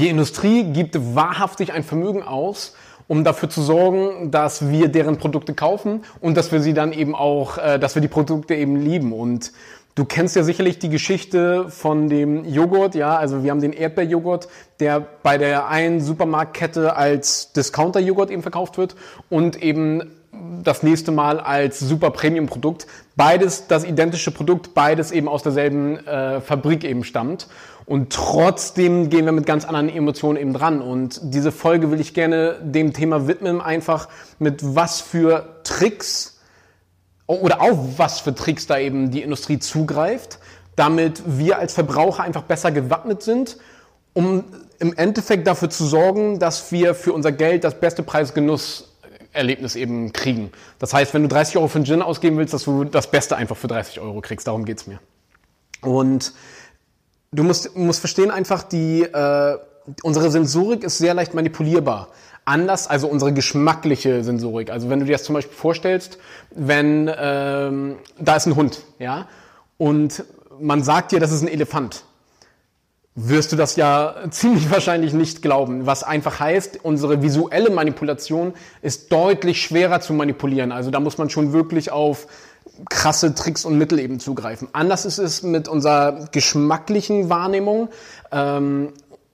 Die Industrie gibt wahrhaftig ein Vermögen aus, um dafür zu sorgen, dass wir deren Produkte kaufen und dass wir sie dann eben auch, äh, dass wir die Produkte eben lieben. Und du kennst ja sicherlich die Geschichte von dem Joghurt, ja, also wir haben den Erdbeerjoghurt, der bei der einen Supermarktkette als Discounter-Joghurt eben verkauft wird und eben das nächste Mal als super Premium-Produkt. Beides das identische Produkt, beides eben aus derselben äh, Fabrik eben stammt. Und trotzdem gehen wir mit ganz anderen Emotionen eben dran. Und diese Folge will ich gerne dem Thema widmen, einfach mit was für Tricks oder auf was für Tricks da eben die Industrie zugreift, damit wir als Verbraucher einfach besser gewappnet sind, um im Endeffekt dafür zu sorgen, dass wir für unser Geld das beste Preis-Genuss-Erlebnis eben kriegen. Das heißt, wenn du 30 Euro für einen Gin ausgeben willst, dass du das Beste einfach für 30 Euro kriegst. Darum geht's mir. Und Du musst, musst verstehen einfach, die, äh, unsere Sensorik ist sehr leicht manipulierbar. Anders, also unsere geschmackliche Sensorik. Also wenn du dir das zum Beispiel vorstellst, wenn ähm, da ist ein Hund, ja, und man sagt dir, das ist ein Elefant, wirst du das ja ziemlich wahrscheinlich nicht glauben. Was einfach heißt, unsere visuelle Manipulation ist deutlich schwerer zu manipulieren. Also da muss man schon wirklich auf krasse Tricks und Mittel eben zugreifen. Anders ist es mit unserer geschmacklichen Wahrnehmung. Ähm,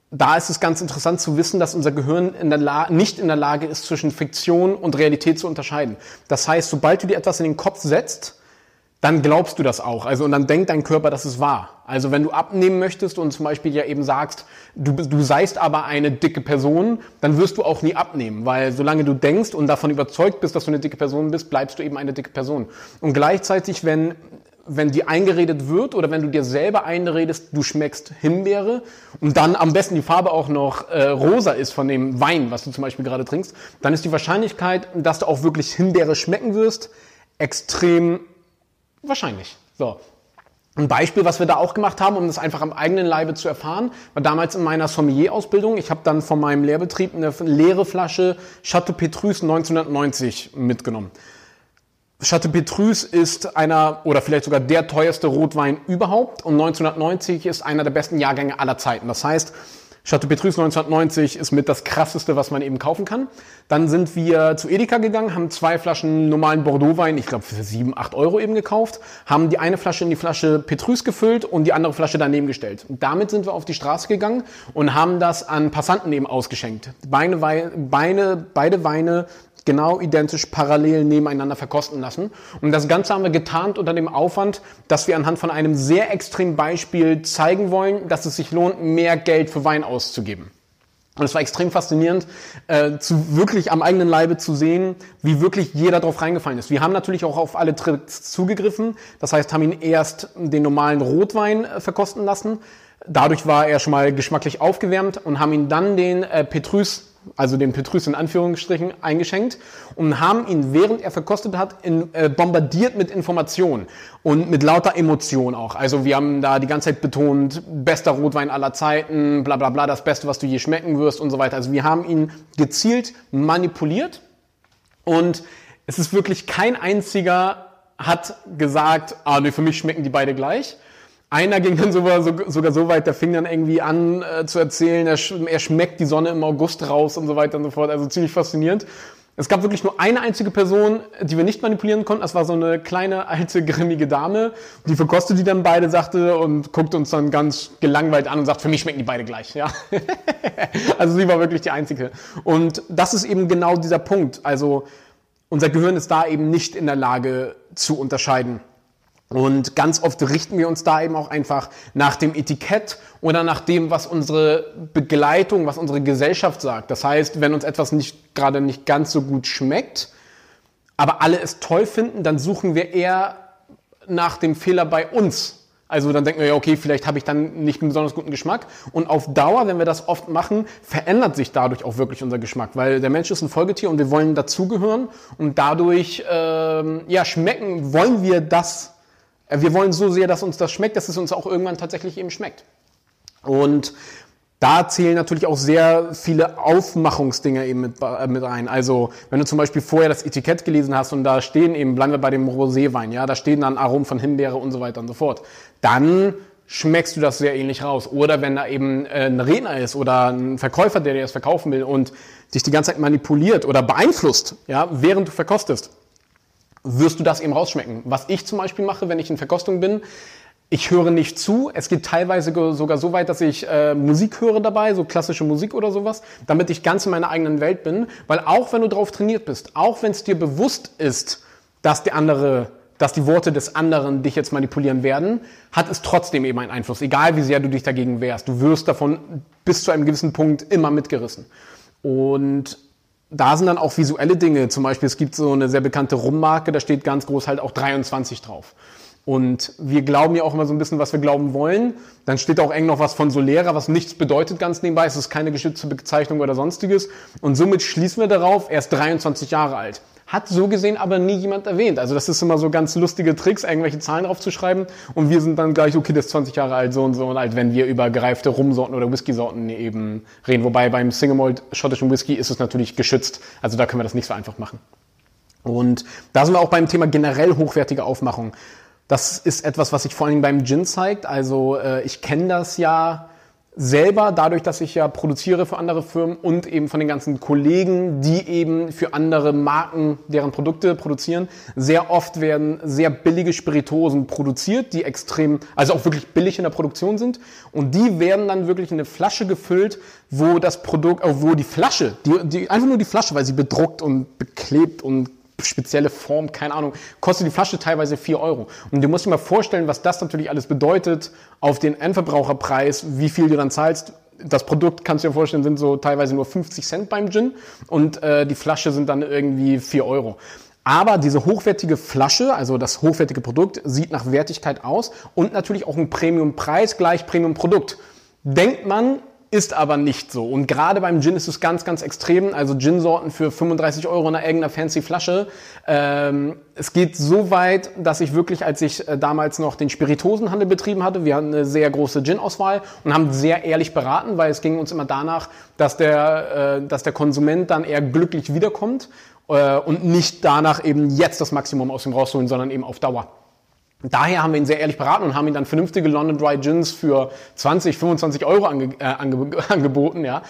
da ist es ganz interessant zu wissen, dass unser Gehirn in nicht in der Lage ist, zwischen Fiktion und Realität zu unterscheiden. Das heißt, sobald du dir etwas in den Kopf setzt, dann glaubst du das auch. Also und dann denkt dein Körper, dass es wahr. Also wenn du abnehmen möchtest und zum Beispiel ja eben sagst, du, du seist aber eine dicke Person, dann wirst du auch nie abnehmen, weil solange du denkst und davon überzeugt bist, dass du eine dicke Person bist, bleibst du eben eine dicke Person. Und gleichzeitig, wenn wenn dir eingeredet wird oder wenn du dir selber einredest, du schmeckst Himbeere und dann am besten die Farbe auch noch äh, rosa ist von dem Wein, was du zum Beispiel gerade trinkst, dann ist die Wahrscheinlichkeit, dass du auch wirklich Himbeere schmecken wirst, extrem Wahrscheinlich. So. Ein Beispiel, was wir da auch gemacht haben, um das einfach am eigenen Leibe zu erfahren, war damals in meiner Sommelier-Ausbildung. Ich habe dann von meinem Lehrbetrieb eine leere Flasche Chateau Petrus 1990 mitgenommen. Chateau Petrus ist einer oder vielleicht sogar der teuerste Rotwein überhaupt und 1990 ist einer der besten Jahrgänge aller Zeiten. Das heißt, Chateau Petrus 1990 ist mit das krasseste, was man eben kaufen kann. Dann sind wir zu Edeka gegangen, haben zwei Flaschen normalen Bordeaux-Wein, ich glaube für sieben, acht Euro eben gekauft, haben die eine Flasche in die Flasche Petrus gefüllt und die andere Flasche daneben gestellt. Und damit sind wir auf die Straße gegangen und haben das an Passanten eben ausgeschenkt. Beine, Beine, beide Weine genau identisch parallel nebeneinander verkosten lassen. Und das Ganze haben wir getarnt unter dem Aufwand, dass wir anhand von einem sehr extremen Beispiel zeigen wollen, dass es sich lohnt, mehr Geld für Wein auszugeben. Und es war extrem faszinierend, äh, zu wirklich am eigenen Leibe zu sehen, wie wirklich jeder drauf reingefallen ist. Wir haben natürlich auch auf alle Tricks zugegriffen. Das heißt, haben ihn erst den normalen Rotwein äh, verkosten lassen. Dadurch war er schon mal geschmacklich aufgewärmt und haben ihn dann den äh, Petrus also den Petrus in Anführungsstrichen, eingeschenkt und haben ihn, während er verkostet hat, in, äh, bombardiert mit Informationen und mit lauter Emotionen auch. Also wir haben da die ganze Zeit betont, bester Rotwein aller Zeiten, bla bla bla, das Beste, was du je schmecken wirst und so weiter. Also wir haben ihn gezielt manipuliert und es ist wirklich kein einziger hat gesagt, ah nee, für mich schmecken die beide gleich einer ging dann sogar, sogar so weit, der fing dann irgendwie an äh, zu erzählen, er, sch er schmeckt die Sonne im August raus und so weiter und so fort. Also ziemlich faszinierend. Es gab wirklich nur eine einzige Person, die wir nicht manipulieren konnten. Das war so eine kleine, alte, grimmige Dame. Die verkostet die dann beide, sagte, und guckte uns dann ganz gelangweilt an und sagt, für mich schmecken die beide gleich. Ja? also sie war wirklich die Einzige. Und das ist eben genau dieser Punkt. Also unser Gehirn ist da eben nicht in der Lage zu unterscheiden. Und ganz oft richten wir uns da eben auch einfach nach dem Etikett oder nach dem, was unsere Begleitung, was unsere Gesellschaft sagt. Das heißt, wenn uns etwas nicht gerade nicht ganz so gut schmeckt, aber alle es toll finden, dann suchen wir eher nach dem Fehler bei uns. Also dann denken wir ja, okay, vielleicht habe ich dann nicht einen besonders guten Geschmack. Und auf Dauer, wenn wir das oft machen, verändert sich dadurch auch wirklich unser Geschmack, weil der Mensch ist ein Folgetier und wir wollen dazugehören und dadurch ähm, ja schmecken wollen wir das wir wollen so sehr, dass uns das schmeckt, dass es uns auch irgendwann tatsächlich eben schmeckt. Und da zählen natürlich auch sehr viele Aufmachungsdinge eben mit, äh, mit ein. Also wenn du zum Beispiel vorher das Etikett gelesen hast und da stehen eben, bleiben wir bei dem Roséwein, ja, da stehen dann Aromen von Himbeere und so weiter und so fort, dann schmeckst du das sehr ähnlich raus. Oder wenn da eben äh, ein Redner ist oder ein Verkäufer, der dir das verkaufen will und dich die ganze Zeit manipuliert oder beeinflusst, ja, während du verkostest, wirst du das eben rausschmecken. Was ich zum Beispiel mache, wenn ich in Verkostung bin, ich höre nicht zu. Es geht teilweise sogar so weit, dass ich äh, Musik höre dabei, so klassische Musik oder sowas, damit ich ganz in meiner eigenen Welt bin. Weil auch wenn du darauf trainiert bist, auch wenn es dir bewusst ist, dass der andere, dass die Worte des anderen dich jetzt manipulieren werden, hat es trotzdem eben einen Einfluss. Egal wie sehr du dich dagegen wehrst. Du wirst davon bis zu einem gewissen Punkt immer mitgerissen. Und da sind dann auch visuelle Dinge. Zum Beispiel, es gibt so eine sehr bekannte Rummarke, da steht ganz groß halt auch 23 drauf. Und wir glauben ja auch immer so ein bisschen, was wir glauben wollen. Dann steht auch eng noch was von Solera, was nichts bedeutet ganz nebenbei. Es ist keine geschützte Bezeichnung oder sonstiges. Und somit schließen wir darauf, er ist 23 Jahre alt. Hat so gesehen aber nie jemand erwähnt. Also das ist immer so ganz lustige Tricks, irgendwelche Zahlen draufzuschreiben. Und wir sind dann gleich, okay, der ist 20 Jahre alt, so und so und alt, wenn wir über gereifte Rumsorten oder Whisky-Sorten eben reden. Wobei beim Single Malt schottischen Whisky ist es natürlich geschützt. Also da können wir das nicht so einfach machen. Und da sind wir auch beim Thema generell hochwertige Aufmachung. Das ist etwas, was sich vor allem beim Gin zeigt. Also äh, ich kenne das ja selber, dadurch, dass ich ja produziere für andere Firmen und eben von den ganzen Kollegen, die eben für andere Marken deren Produkte produzieren. Sehr oft werden sehr billige Spiritosen produziert, die extrem, also auch wirklich billig in der Produktion sind. Und die werden dann wirklich in eine Flasche gefüllt, wo das Produkt, äh, wo die Flasche, die, die, einfach nur die Flasche, weil sie bedruckt und beklebt und spezielle Form, keine Ahnung, kostet die Flasche teilweise 4 Euro. Und du musst dir mal vorstellen, was das natürlich alles bedeutet auf den Endverbraucherpreis, wie viel du dann zahlst. Das Produkt, kannst du dir vorstellen, sind so teilweise nur 50 Cent beim Gin und äh, die Flasche sind dann irgendwie 4 Euro. Aber diese hochwertige Flasche, also das hochwertige Produkt, sieht nach Wertigkeit aus und natürlich auch ein Premium-Preis gleich Premium-Produkt. Denkt man, ist aber nicht so. Und gerade beim Gin ist es ganz, ganz extrem. Also Gin-Sorten für 35 Euro in einer irgendeiner fancy Flasche. Ähm, es geht so weit, dass ich wirklich, als ich äh, damals noch den Spiritosenhandel betrieben hatte, wir hatten eine sehr große Gin-Auswahl und haben sehr ehrlich beraten, weil es ging uns immer danach, dass der, äh, dass der Konsument dann eher glücklich wiederkommt äh, und nicht danach eben jetzt das Maximum aus ihm rausholen, sondern eben auf Dauer. Daher haben wir ihn sehr ehrlich beraten und haben ihm dann vernünftige London Dry Gins für 20, 25 Euro ange, äh, ange, angeboten, ja.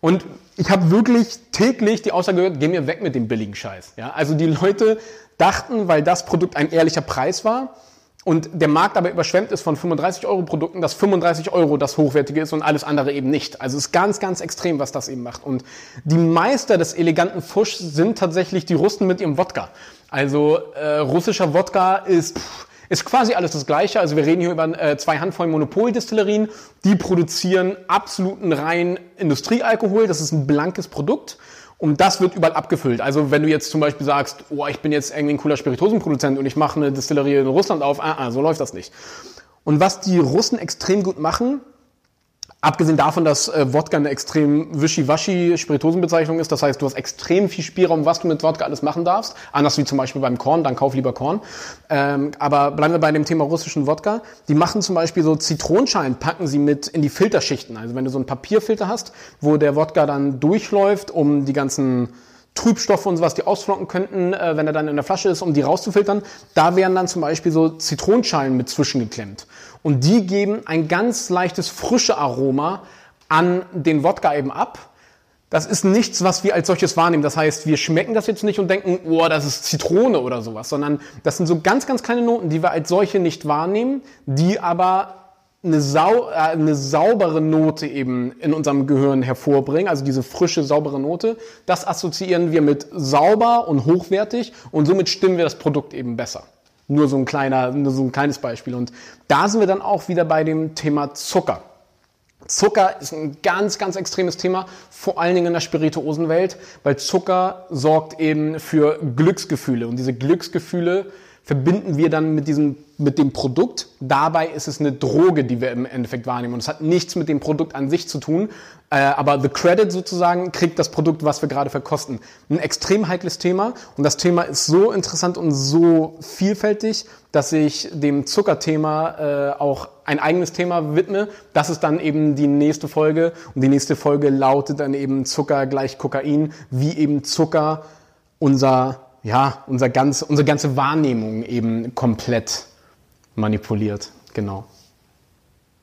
Und ich habe wirklich täglich die Aussage gehört, geh mir weg mit dem billigen Scheiß. Ja? Also die Leute dachten, weil das Produkt ein ehrlicher Preis war und der Markt aber überschwemmt ist von 35 Euro Produkten, dass 35 Euro das Hochwertige ist und alles andere eben nicht. Also es ist ganz, ganz extrem, was das eben macht. Und die Meister des eleganten Fusch sind tatsächlich die Russen mit ihrem Wodka. Also äh, russischer Wodka ist... Pff, ist quasi alles das Gleiche. Also wir reden hier über äh, zwei Handvoll Monopoldistillerien. Die produzieren absoluten rein Industriealkohol. Das ist ein blankes Produkt. Und das wird überall abgefüllt. Also wenn du jetzt zum Beispiel sagst, oh, ich bin jetzt irgendwie ein cooler Spiritosenproduzent und ich mache eine Distillerie in Russland auf, ah, ah, so läuft das nicht. Und was die Russen extrem gut machen, Abgesehen davon, dass äh, Wodka eine extrem wischiwaschi Spiritosenbezeichnung ist, das heißt, du hast extrem viel Spielraum, was du mit Wodka alles machen darfst, anders wie zum Beispiel beim Korn, dann kauf lieber Korn. Ähm, aber bleiben wir bei dem Thema russischen Wodka. Die machen zum Beispiel so Zitronenschalen, packen sie mit in die Filterschichten. Also wenn du so einen Papierfilter hast, wo der Wodka dann durchläuft, um die ganzen Trübstoffe und sowas, die ausflocken könnten, äh, wenn er dann in der Flasche ist, um die rauszufiltern. Da wären dann zum Beispiel so Zitronenschalen mit zwischengeklemmt. Und die geben ein ganz leichtes frische Aroma an den Wodka eben ab. Das ist nichts, was wir als solches wahrnehmen. Das heißt, wir schmecken das jetzt nicht und denken, oh, das ist Zitrone oder sowas, sondern das sind so ganz, ganz kleine Noten, die wir als solche nicht wahrnehmen, die aber eine, sau, äh, eine saubere Note eben in unserem Gehirn hervorbringen, also diese frische, saubere Note. Das assoziieren wir mit sauber und hochwertig und somit stimmen wir das Produkt eben besser. Nur so ein kleiner, nur so ein kleines Beispiel. Und da sind wir dann auch wieder bei dem Thema Zucker. Zucker ist ein ganz, ganz extremes Thema, vor allen Dingen in der Spirituosenwelt, weil Zucker sorgt eben für Glücksgefühle. Und diese Glücksgefühle verbinden wir dann mit diesem, mit dem Produkt. Dabei ist es eine Droge, die wir im Endeffekt wahrnehmen. Und es hat nichts mit dem Produkt an sich zu tun. Äh, aber the credit sozusagen kriegt das Produkt, was wir gerade verkosten. Ein extrem heikles Thema. Und das Thema ist so interessant und so vielfältig, dass ich dem Zuckerthema äh, auch ein eigenes Thema widme. Das ist dann eben die nächste Folge. Und die nächste Folge lautet dann eben Zucker gleich Kokain, wie eben Zucker unser ja, unser ganz, unsere ganze Wahrnehmung eben komplett manipuliert. Genau.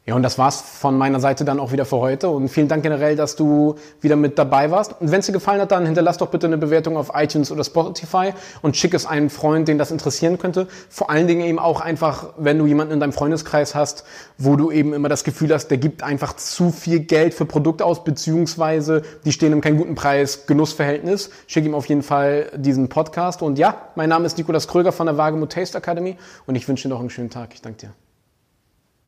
Ja, und das war's von meiner Seite dann auch wieder für heute. Und vielen Dank generell, dass du wieder mit dabei warst. Und wenn es dir gefallen hat, dann hinterlass doch bitte eine Bewertung auf iTunes oder Spotify und schick es einem Freund, den das interessieren könnte. Vor allen Dingen eben auch einfach, wenn du jemanden in deinem Freundeskreis hast, wo du eben immer das Gefühl hast, der gibt einfach zu viel Geld für Produkte aus, beziehungsweise die stehen im keinen guten Preis, Genussverhältnis. Schick ihm auf jeden Fall diesen Podcast. Und ja, mein Name ist Nikolas Kröger von der Wagemut Taste Academy und ich wünsche dir noch einen schönen Tag. Ich danke dir.